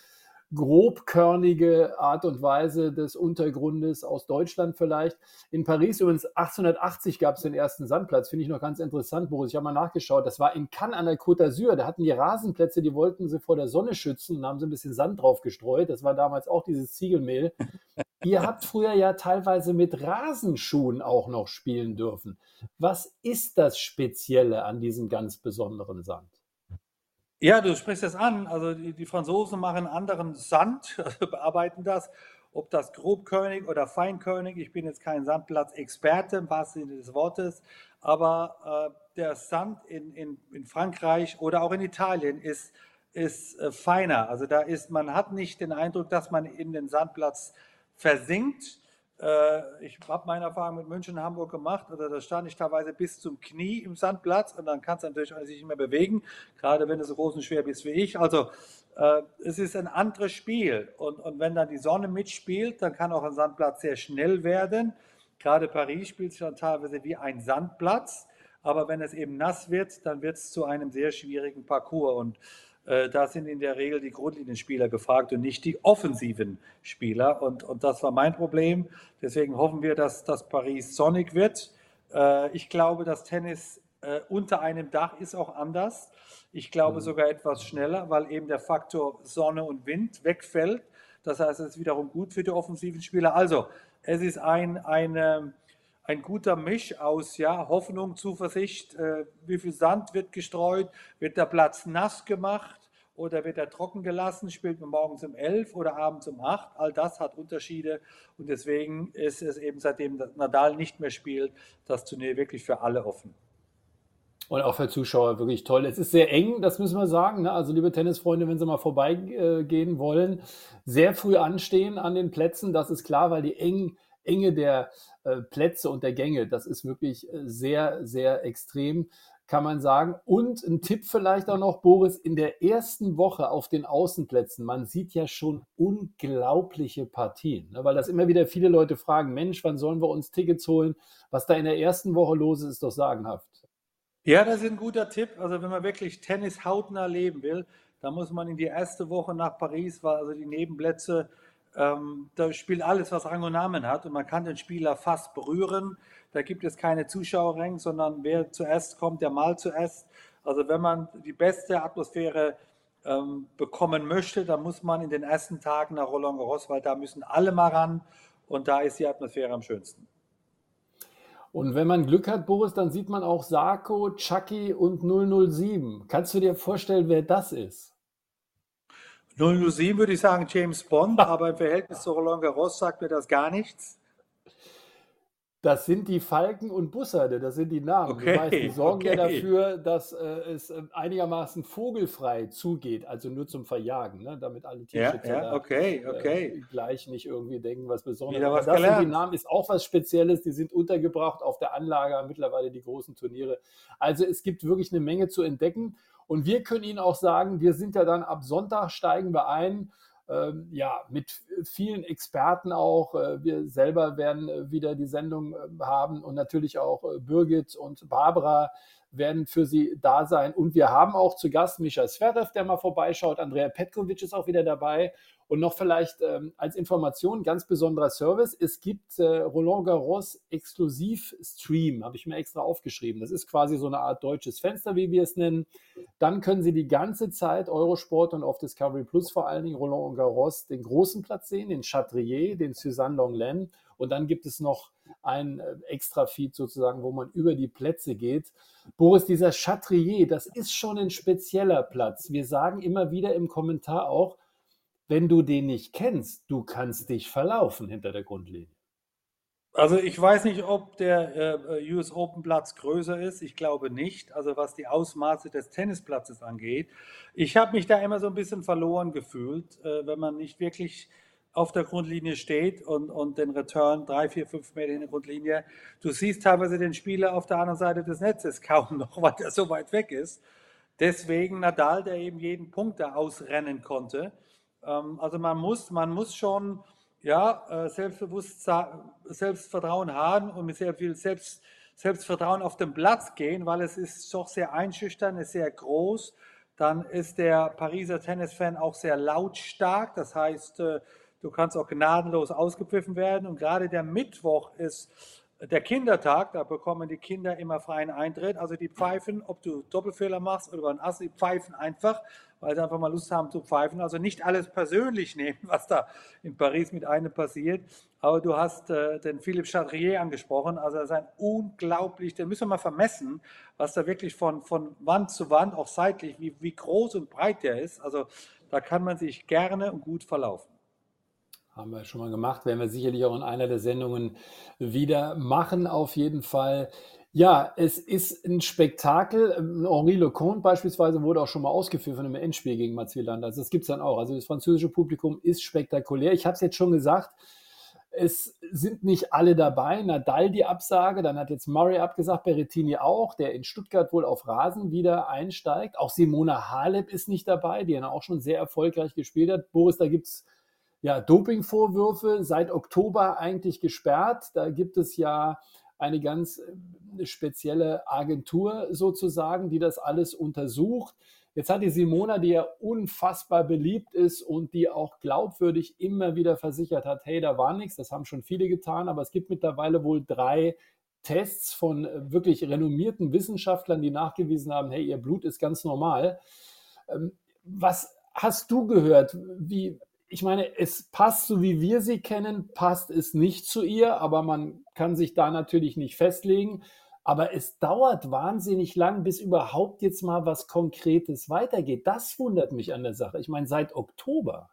grobkörnige Art und Weise des Untergrundes aus Deutschland vielleicht. In Paris übrigens 1880 gab es den ersten Sandplatz, finde ich noch ganz interessant, Boris. Ich habe mal nachgeschaut, das war in Cannes an der Côte d'Azur. Da hatten die Rasenplätze, die wollten sie vor der Sonne schützen und haben sie ein bisschen Sand drauf gestreut. Das war damals auch dieses Ziegelmehl. <laughs> Ihr habt früher ja teilweise mit Rasenschuhen auch noch spielen dürfen. Was ist das Spezielle an diesem ganz besonderen Sand? Ja, du sprichst es an. Also die, die Franzosen machen anderen Sand, <laughs> also bearbeiten das. Ob das Grobkönig oder Feinkönig, ich bin jetzt kein Sandplatz-Experte im wahrsten Sinne des Wortes, aber äh, der Sand in, in, in Frankreich oder auch in Italien ist, ist äh, feiner. Also da ist, man hat nicht den Eindruck, dass man in den Sandplatz versinkt, ich habe meine Erfahrung mit München und Hamburg gemacht. Also da stand ich teilweise bis zum Knie im Sandplatz und dann kannst du natürlich sich nicht mehr bewegen, gerade wenn du so groß und schwer bist wie ich. Also äh, es ist ein anderes Spiel. Und, und wenn dann die Sonne mitspielt, dann kann auch ein Sandplatz sehr schnell werden. Gerade Paris spielt sich dann teilweise wie ein Sandplatz. Aber wenn es eben nass wird, dann wird es zu einem sehr schwierigen Parcours. Und äh, da sind in der Regel die Grundlinienspieler gefragt und nicht die offensiven Spieler. Und, und das war mein Problem. Deswegen hoffen wir, dass, dass Paris sonnig wird. Äh, ich glaube, das Tennis äh, unter einem Dach ist auch anders. Ich glaube mhm. sogar etwas schneller, weil eben der Faktor Sonne und Wind wegfällt. Das heißt, es ist wiederum gut für die offensiven Spieler. Also, es ist ein, eine, ein guter Misch aus ja, Hoffnung, Zuversicht, äh, wie viel Sand wird gestreut, wird der Platz nass gemacht oder wird er trocken gelassen, spielt man morgens um 11 oder abends um 8. All das hat Unterschiede und deswegen ist es eben seitdem Nadal nicht mehr spielt, das Turnier wirklich für alle offen. Und auch für Zuschauer wirklich toll. Es ist sehr eng, das müssen wir sagen. Ne? Also, liebe Tennisfreunde, wenn Sie mal vorbeigehen wollen, sehr früh anstehen an den Plätzen, das ist klar, weil die eng, Enge der äh, Plätze und der Gänge, das ist wirklich äh, sehr, sehr extrem kann man sagen. Und ein Tipp vielleicht auch noch, Boris, in der ersten Woche auf den Außenplätzen, man sieht ja schon unglaubliche Partien, ne? weil das immer wieder viele Leute fragen, Mensch, wann sollen wir uns Tickets holen? Was da in der ersten Woche los ist, ist doch sagenhaft. Ja, das ist ein guter Tipp. Also wenn man wirklich Tennis hautnah leben will, dann muss man in die erste Woche nach Paris, weil also die Nebenplätze ähm, da spielt alles, was Rang und Namen hat und man kann den Spieler fast berühren. Da gibt es keine Zuschauerränge, sondern wer zuerst kommt, der mal zuerst. Also wenn man die beste Atmosphäre ähm, bekommen möchte, dann muss man in den ersten Tagen nach Roland Garros, weil da müssen alle mal ran und da ist die Atmosphäre am schönsten. Und wenn man Glück hat, Boris, dann sieht man auch Sarko, Chucky und 007. Kannst du dir vorstellen, wer das ist? 007 würde ich sagen James Bond, <laughs> aber im Verhältnis zu Roland Garros sagt mir das gar nichts. Das sind die Falken und Bussarde, das sind die Namen. Okay, du weißt, die sorgen okay. ja dafür, dass äh, es äh, einigermaßen vogelfrei zugeht, also nur zum Verjagen, ne? damit alle Tierschützer ja, ja, okay, da, äh, gleich nicht irgendwie denken, was Besonderes. Wieder was das gelernt. sind die Namen, ist auch was Spezielles, die sind untergebracht auf der Anlage, mittlerweile die großen Turniere. Also es gibt wirklich eine Menge zu entdecken und wir können Ihnen auch sagen, wir sind ja dann ab Sonntag steigen wir ein ähm, ja, mit vielen Experten auch. Äh, wir selber werden äh, wieder die Sendung äh, haben und natürlich auch Birgit und Barbara werden für Sie da sein. Und wir haben auch zu Gast Micha Sverev, der mal vorbeischaut. Andrea Petkovic ist auch wieder dabei. Und noch vielleicht ähm, als Information ganz besonderer Service. Es gibt äh, Roland Garros Exklusiv Stream, habe ich mir extra aufgeschrieben. Das ist quasi so eine Art deutsches Fenster, wie wir es nennen. Dann können Sie die ganze Zeit Eurosport und auf Discovery Plus vor allen Dingen Roland Garros den großen Platz sehen, den Chatrier, den Suzanne Longlen. Und dann gibt es noch ein äh, Extra-Feed sozusagen, wo man über die Plätze geht. Boris, dieser Chatrier, das ist schon ein spezieller Platz. Wir sagen immer wieder im Kommentar auch, wenn du den nicht kennst, du kannst dich verlaufen hinter der Grundlinie. Also ich weiß nicht, ob der äh, US Open Platz größer ist. Ich glaube nicht. Also was die Ausmaße des Tennisplatzes angeht. Ich habe mich da immer so ein bisschen verloren gefühlt, äh, wenn man nicht wirklich auf der Grundlinie steht und, und den Return drei, vier, fünf Meter in der Grundlinie. Du siehst teilweise den Spieler auf der anderen Seite des Netzes kaum <laughs> noch, weil der so weit weg ist. Deswegen Nadal, der eben jeden Punkt da ausrennen konnte. Ähm, also man muss, man muss schon ja, äh, Selbstvertrauen haben und mit sehr viel Selbst, Selbstvertrauen auf den Platz gehen, weil es ist doch sehr einschüchtern, ist sehr groß. Dann ist der Pariser Tennisfan auch sehr lautstark, das heißt, äh, du kannst auch gnadenlos ausgepfiffen werden. Und gerade der Mittwoch ist der Kindertag, da bekommen die Kinder immer freien Eintritt. Also die pfeifen, ob du Doppelfehler machst oder ein Ass, die pfeifen einfach, weil sie einfach mal Lust haben zu pfeifen. Also nicht alles persönlich nehmen, was da in Paris mit einem passiert. Aber du hast äh, den Philippe Chatrier angesprochen. Also er ist ein unglaublich, den müssen wir mal vermessen, was da wirklich von, von Wand zu Wand, auch seitlich, wie, wie groß und breit der ist. Also da kann man sich gerne und gut verlaufen. Haben wir schon mal gemacht, werden wir sicherlich auch in einer der Sendungen wieder machen, auf jeden Fall. Ja, es ist ein Spektakel. Henri Lecomte beispielsweise wurde auch schon mal ausgeführt von einem Endspiel gegen Mats Wielander. Also das gibt es dann auch. Also das französische Publikum ist spektakulär. Ich habe es jetzt schon gesagt, es sind nicht alle dabei. Nadal die Absage, dann hat jetzt Murray abgesagt, Berrettini auch, der in Stuttgart wohl auf Rasen wieder einsteigt. Auch Simona Halep ist nicht dabei, die ja auch schon sehr erfolgreich gespielt hat. Boris, da gibt es ja, Dopingvorwürfe seit Oktober eigentlich gesperrt. Da gibt es ja eine ganz äh, spezielle Agentur sozusagen, die das alles untersucht. Jetzt hat die Simona, die ja unfassbar beliebt ist und die auch glaubwürdig immer wieder versichert hat, hey, da war nichts, das haben schon viele getan, aber es gibt mittlerweile wohl drei Tests von äh, wirklich renommierten Wissenschaftlern, die nachgewiesen haben, hey, ihr Blut ist ganz normal. Ähm, was hast du gehört? Wie, ich meine, es passt so wie wir sie kennen, passt es nicht zu ihr, aber man kann sich da natürlich nicht festlegen. Aber es dauert wahnsinnig lang, bis überhaupt jetzt mal was Konkretes weitergeht. Das wundert mich an der Sache. Ich meine, seit Oktober.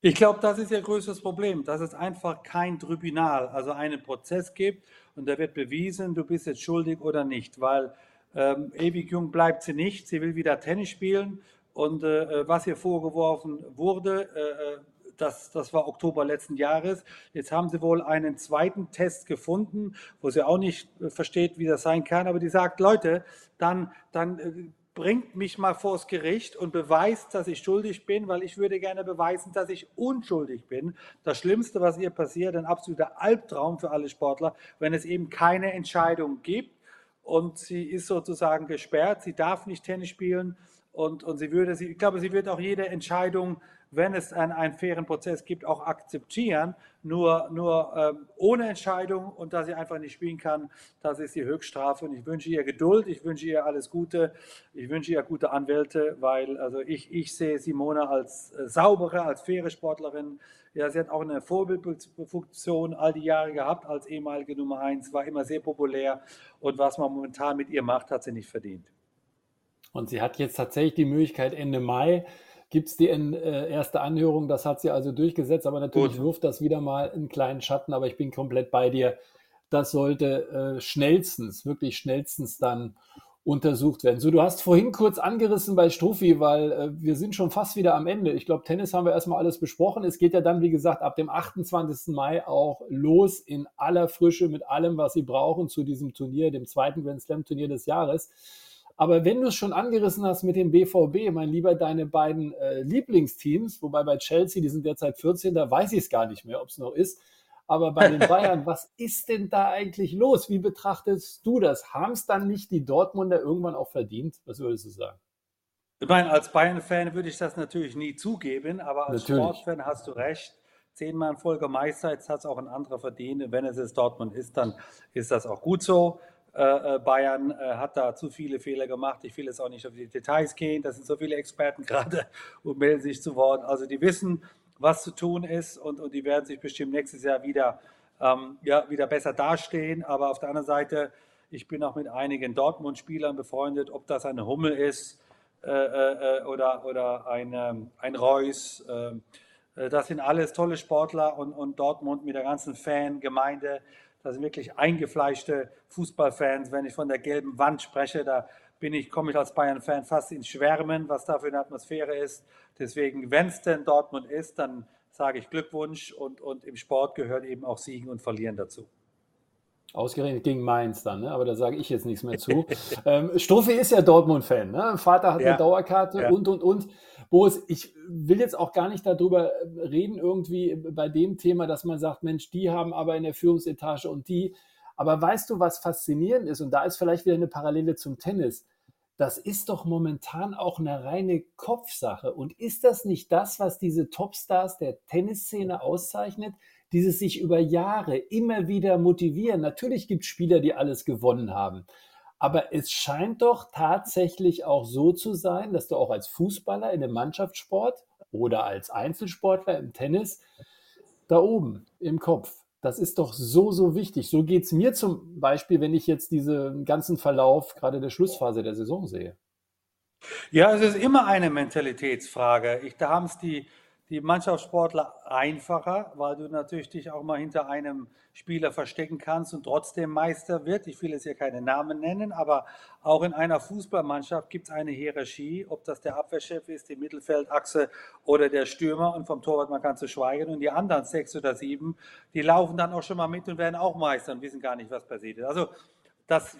Ich glaube, das ist ihr größtes Problem, dass es einfach kein Tribunal, also einen Prozess gibt und da wird bewiesen, du bist jetzt schuldig oder nicht, weil ähm, ewig jung bleibt sie nicht. Sie will wieder Tennis spielen und äh, was ihr vorgeworfen wurde, äh, äh, das, das war Oktober letzten Jahres. Jetzt haben sie wohl einen zweiten Test gefunden, wo sie auch nicht äh, versteht, wie das sein kann. Aber die sagt, Leute, dann, dann äh, bringt mich mal vors Gericht und beweist, dass ich schuldig bin, weil ich würde gerne beweisen, dass ich unschuldig bin. Das Schlimmste, was ihr passiert, ein absoluter Albtraum für alle Sportler, wenn es eben keine Entscheidung gibt und sie ist sozusagen gesperrt, sie darf nicht Tennis spielen und, und sie würde, sie, ich glaube, sie wird auch jede Entscheidung, wenn es einen, einen fairen Prozess gibt, auch akzeptieren. Nur, nur ähm, ohne Entscheidung und da sie einfach nicht spielen kann, das ist die Höchststrafe. Und ich wünsche ihr Geduld, ich wünsche ihr alles Gute, ich wünsche ihr gute Anwälte, weil also ich, ich sehe Simone als äh, saubere, als faire Sportlerin. Ja, sie hat auch eine Vorbildfunktion all die Jahre gehabt als ehemalige Nummer eins, war immer sehr populär und was man momentan mit ihr macht, hat sie nicht verdient. Und sie hat jetzt tatsächlich die Möglichkeit, Ende Mai gibt es die äh, erste Anhörung. Das hat sie also durchgesetzt, aber natürlich Gut. wirft das wieder mal einen kleinen Schatten. Aber ich bin komplett bei dir. Das sollte äh, schnellstens, wirklich schnellstens dann untersucht werden. So, du hast vorhin kurz angerissen bei Strophi, weil äh, wir sind schon fast wieder am Ende. Ich glaube, Tennis haben wir erstmal alles besprochen. Es geht ja dann, wie gesagt, ab dem 28. Mai auch los in aller Frische mit allem, was sie brauchen zu diesem Turnier, dem zweiten Grand Slam Turnier des Jahres. Aber wenn du es schon angerissen hast mit dem BVB, mein Lieber, deine beiden äh, Lieblingsteams, wobei bei Chelsea, die sind derzeit 14, da weiß ich es gar nicht mehr, ob es noch ist. Aber bei den Bayern, <laughs> was ist denn da eigentlich los? Wie betrachtest du das? Haben es dann nicht die Dortmunder irgendwann auch verdient? Was würdest du sagen? Ich meine, als Bayern-Fan würde ich das natürlich nie zugeben, aber als natürlich. Sportfan hast du recht. Zehnmal in Folge Meister, jetzt hat es auch ein anderer verdient. Wenn es jetzt Dortmund ist, dann ist das auch gut so. Äh, äh, Bayern äh, hat da zu viele Fehler gemacht. Ich will jetzt auch nicht auf die Details gehen. Da sind so viele Experten <laughs> gerade und melden sich zu Wort. Also die wissen, was zu tun ist und, und die werden sich bestimmt nächstes Jahr wieder, ähm, ja, wieder besser dastehen. Aber auf der anderen Seite, ich bin auch mit einigen Dortmund-Spielern befreundet, ob das eine Hummel ist äh, äh, oder, oder ein, ähm, ein Reus. Ähm, äh, das sind alles tolle Sportler und, und Dortmund mit der ganzen Fangemeinde das sind wirklich eingefleischte Fußballfans. Wenn ich von der gelben Wand spreche, da bin ich, komme ich als Bayern-Fan fast ins Schwärmen, was da für eine Atmosphäre ist. Deswegen, wenn es denn Dortmund ist, dann sage ich Glückwunsch und, und im Sport gehört eben auch Siegen und Verlieren dazu. Ausgerechnet gegen Mainz dann, ne? aber da sage ich jetzt nichts mehr zu. <laughs> ähm, Struffi ist ja Dortmund-Fan. Ne? Vater hat ja. eine Dauerkarte ja. und, und, und. Boris, ich will jetzt auch gar nicht darüber äh, reden, irgendwie bei dem Thema, dass man sagt, Mensch, die haben aber in der Führungsetage und die. Aber weißt du, was faszinierend ist? Und da ist vielleicht wieder eine Parallele zum Tennis. Das ist doch momentan auch eine reine Kopfsache. Und ist das nicht das, was diese Topstars der Tennisszene auszeichnet? Dieses sich über Jahre immer wieder motivieren. Natürlich gibt es Spieler, die alles gewonnen haben. Aber es scheint doch tatsächlich auch so zu sein, dass du auch als Fußballer in einem Mannschaftssport oder als Einzelsportler im Tennis da oben im Kopf, das ist doch so, so wichtig. So geht es mir zum Beispiel, wenn ich jetzt diesen ganzen Verlauf gerade der Schlussphase der Saison sehe. Ja, es ist immer eine Mentalitätsfrage. Ich, da haben es die die Mannschaftssportler einfacher, weil du natürlich dich auch mal hinter einem Spieler verstecken kannst und trotzdem Meister wird. Ich will jetzt hier keine Namen nennen, aber auch in einer Fußballmannschaft gibt es eine Hierarchie, ob das der Abwehrchef ist, die Mittelfeldachse oder der Stürmer und vom Torwart man kann zu schweigen und die anderen sechs oder sieben, die laufen dann auch schon mal mit und werden auch Meister und wissen gar nicht, was passiert ist. Also das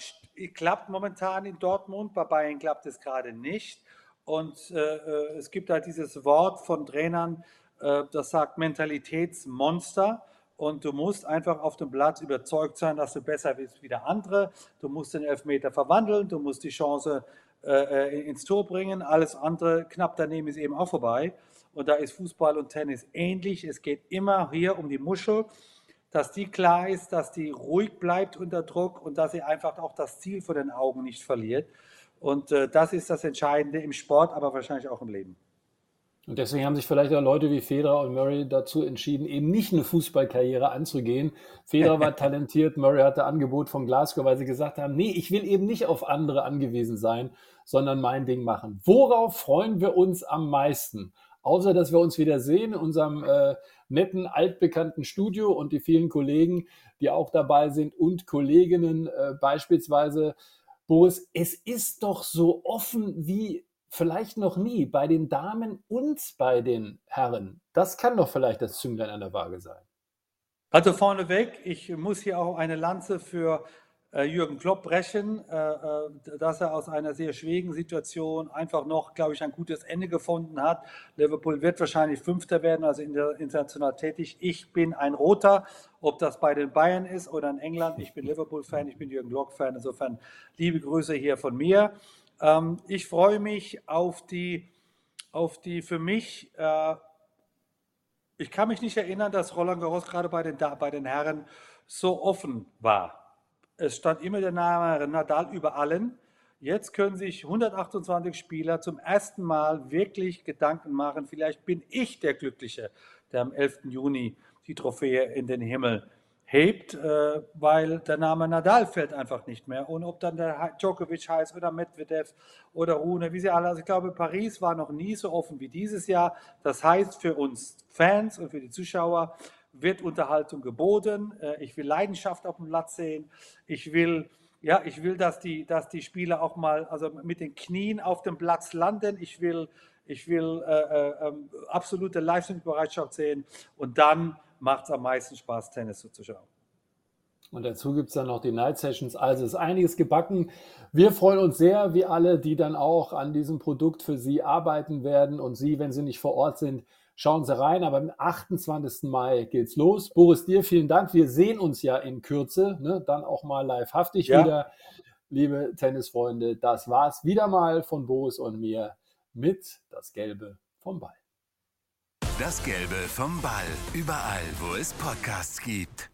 klappt momentan in Dortmund, bei Bayern klappt es gerade nicht. Und äh, äh, es gibt halt dieses Wort von Trainern, äh, das sagt Mentalitätsmonster. Und du musst einfach auf dem Platz überzeugt sein, dass du besser bist wie der andere. Du musst den Elfmeter verwandeln, du musst die Chance äh, äh ins Tor bringen. Alles andere knapp daneben ist eben auch vorbei. Und da ist Fußball und Tennis ähnlich. Es geht immer hier um die Muschel, dass die klar ist, dass die ruhig bleibt unter Druck und dass sie einfach auch das Ziel vor den Augen nicht verliert. Und äh, das ist das Entscheidende im Sport, aber wahrscheinlich auch im Leben. Und deswegen haben sich vielleicht auch Leute wie Federer und Murray dazu entschieden, eben nicht eine Fußballkarriere anzugehen. Federer war <laughs> talentiert, Murray hatte Angebot von Glasgow, weil sie gesagt haben, nee, ich will eben nicht auf andere angewiesen sein, sondern mein Ding machen. Worauf freuen wir uns am meisten? Außer, dass wir uns wieder sehen in unserem äh, netten, altbekannten Studio und die vielen Kollegen, die auch dabei sind und Kolleginnen äh, beispielsweise Boris, es ist doch so offen wie vielleicht noch nie bei den Damen und bei den Herren. Das kann doch vielleicht das Zünglein an der Waage sein. Also vorneweg, ich muss hier auch eine Lanze für Jürgen Klopp brechen, äh, äh, dass er aus einer sehr schwierigen Situation einfach noch, glaube ich, ein gutes Ende gefunden hat. Liverpool wird wahrscheinlich Fünfter werden, also international tätig. Ich bin ein Roter, ob das bei den Bayern ist oder in England. Ich bin Liverpool-Fan, ich bin Jürgen Klopp-Fan. Insofern liebe Grüße hier von mir. Ähm, ich freue mich auf die, auf die für mich ich kann mich nicht erinnern, dass Roland Garros gerade bei den, bei den Herren so offen war. Es stand immer der Name Nadal über allen. Jetzt können sich 128 Spieler zum ersten Mal wirklich Gedanken machen, vielleicht bin ich der Glückliche, der am 11. Juni die Trophäe in den Himmel hebt, äh, weil der Name Nadal fällt einfach nicht mehr. Und ob dann der Djokovic heißt oder Medvedev oder Rune, wie sie alle, also ich glaube, Paris war noch nie so offen wie dieses Jahr. Das heißt für uns Fans und für die Zuschauer, wird Unterhaltung geboten. Äh, ich will Leidenschaft auf dem Platz sehen. Ich will, ja, ich will, dass die, dass die Spieler auch mal also mit den Knien auf dem Platz landen. Ich will, ich will äh, äh, ähm, absolute Leistungsbereitschaft sehen. Und dann macht es am meisten Spaß, Tennis zuzuschauen. Und dazu gibt es dann noch die Night Sessions. Also ist einiges gebacken. Wir freuen uns sehr, wie alle, die dann auch an diesem Produkt für Sie arbeiten werden. Und Sie, wenn Sie nicht vor Ort sind, schauen Sie rein. Aber am 28. Mai geht's los. Boris, dir vielen Dank. Wir sehen uns ja in Kürze, ne? dann auch mal livehaftig ja. wieder. Liebe Tennisfreunde, das war's wieder mal von Boris und mir mit das Gelbe vom Ball. Das Gelbe vom Ball. Überall, wo es Podcasts gibt.